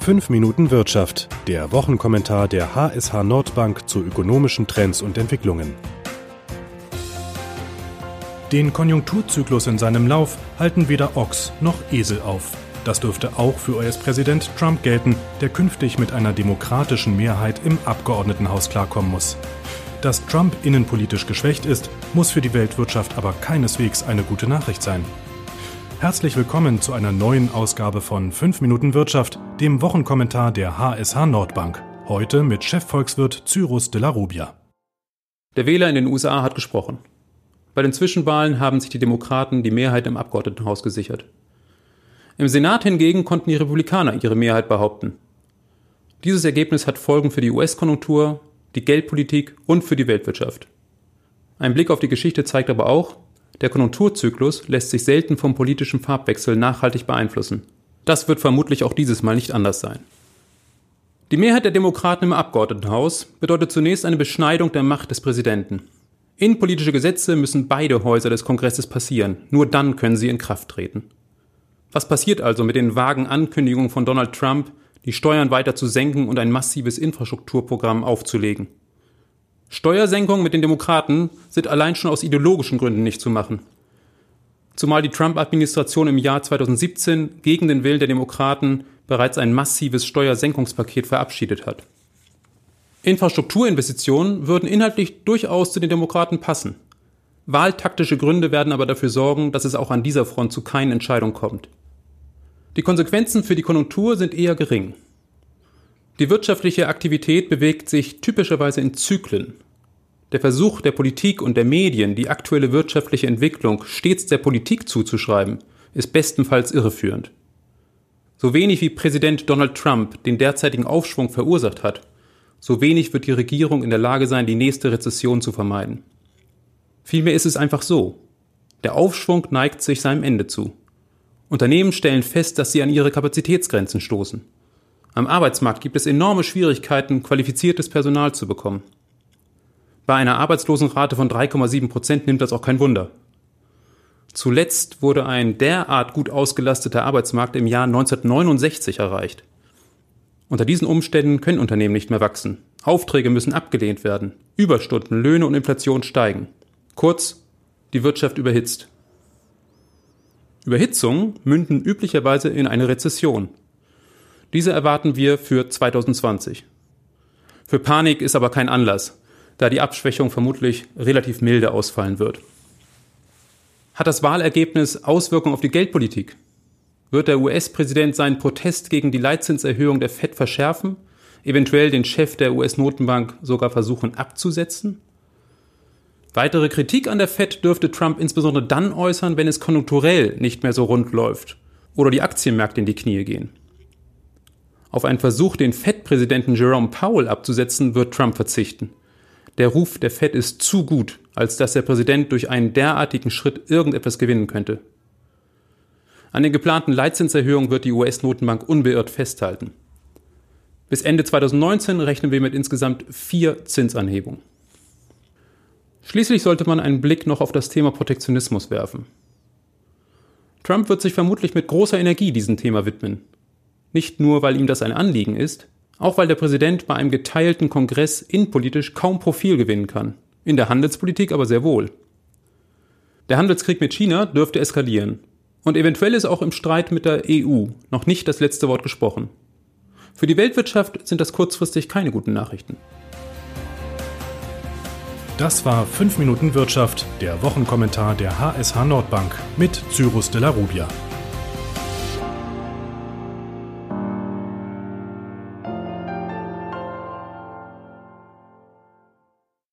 5 Minuten Wirtschaft, der Wochenkommentar der HSH Nordbank zu ökonomischen Trends und Entwicklungen. Den Konjunkturzyklus in seinem Lauf halten weder Ochs noch Esel auf. Das dürfte auch für US-Präsident Trump gelten, der künftig mit einer demokratischen Mehrheit im Abgeordnetenhaus klarkommen muss. Dass Trump innenpolitisch geschwächt ist, muss für die Weltwirtschaft aber keineswegs eine gute Nachricht sein. Herzlich willkommen zu einer neuen Ausgabe von 5 Minuten Wirtschaft, dem Wochenkommentar der HSH Nordbank. Heute mit Chefvolkswirt Cyrus de la Rubia. Der Wähler in den USA hat gesprochen. Bei den Zwischenwahlen haben sich die Demokraten die Mehrheit im Abgeordnetenhaus gesichert. Im Senat hingegen konnten die Republikaner ihre Mehrheit behaupten. Dieses Ergebnis hat Folgen für die US-Konjunktur, die Geldpolitik und für die Weltwirtschaft. Ein Blick auf die Geschichte zeigt aber auch, der Konjunkturzyklus lässt sich selten vom politischen Farbwechsel nachhaltig beeinflussen. Das wird vermutlich auch dieses Mal nicht anders sein. Die Mehrheit der Demokraten im Abgeordnetenhaus bedeutet zunächst eine Beschneidung der Macht des Präsidenten. Innenpolitische Gesetze müssen beide Häuser des Kongresses passieren, nur dann können sie in Kraft treten. Was passiert also mit den vagen Ankündigungen von Donald Trump, die Steuern weiter zu senken und ein massives Infrastrukturprogramm aufzulegen? Steuersenkungen mit den Demokraten sind allein schon aus ideologischen Gründen nicht zu machen. Zumal die Trump-Administration im Jahr 2017 gegen den Willen der Demokraten bereits ein massives Steuersenkungspaket verabschiedet hat. Infrastrukturinvestitionen würden inhaltlich durchaus zu den Demokraten passen. Wahltaktische Gründe werden aber dafür sorgen, dass es auch an dieser Front zu keinen Entscheidungen kommt. Die Konsequenzen für die Konjunktur sind eher gering. Die wirtschaftliche Aktivität bewegt sich typischerweise in Zyklen. Der Versuch der Politik und der Medien, die aktuelle wirtschaftliche Entwicklung stets der Politik zuzuschreiben, ist bestenfalls irreführend. So wenig wie Präsident Donald Trump den derzeitigen Aufschwung verursacht hat, so wenig wird die Regierung in der Lage sein, die nächste Rezession zu vermeiden. Vielmehr ist es einfach so. Der Aufschwung neigt sich seinem Ende zu. Unternehmen stellen fest, dass sie an ihre Kapazitätsgrenzen stoßen. Am Arbeitsmarkt gibt es enorme Schwierigkeiten, qualifiziertes Personal zu bekommen. Bei einer Arbeitslosenrate von 3,7 Prozent nimmt das auch kein Wunder. Zuletzt wurde ein derart gut ausgelasteter Arbeitsmarkt im Jahr 1969 erreicht. Unter diesen Umständen können Unternehmen nicht mehr wachsen. Aufträge müssen abgelehnt werden. Überstunden, Löhne und Inflation steigen. Kurz, die Wirtschaft überhitzt. Überhitzungen münden üblicherweise in eine Rezession. Diese erwarten wir für 2020. Für Panik ist aber kein Anlass, da die Abschwächung vermutlich relativ milde ausfallen wird. Hat das Wahlergebnis Auswirkungen auf die Geldpolitik? Wird der US-Präsident seinen Protest gegen die Leitzinserhöhung der Fed verschärfen, eventuell den Chef der US-Notenbank sogar versuchen abzusetzen? Weitere Kritik an der Fed dürfte Trump insbesondere dann äußern, wenn es konjunkturell nicht mehr so rund läuft oder die Aktienmärkte in die Knie gehen. Auf einen Versuch, den Fed-Präsidenten Jerome Powell abzusetzen, wird Trump verzichten. Der Ruf der Fed ist zu gut, als dass der Präsident durch einen derartigen Schritt irgendetwas gewinnen könnte. An den geplanten Leitzinserhöhungen wird die US-Notenbank unbeirrt festhalten. Bis Ende 2019 rechnen wir mit insgesamt vier Zinsanhebungen. Schließlich sollte man einen Blick noch auf das Thema Protektionismus werfen. Trump wird sich vermutlich mit großer Energie diesem Thema widmen. Nicht nur, weil ihm das ein Anliegen ist, auch weil der Präsident bei einem geteilten Kongress innenpolitisch kaum Profil gewinnen kann, in der Handelspolitik aber sehr wohl. Der Handelskrieg mit China dürfte eskalieren. Und eventuell ist auch im Streit mit der EU noch nicht das letzte Wort gesprochen. Für die Weltwirtschaft sind das kurzfristig keine guten Nachrichten. Das war 5 Minuten Wirtschaft, der Wochenkommentar der HSH Nordbank mit Cyrus de la Rubia.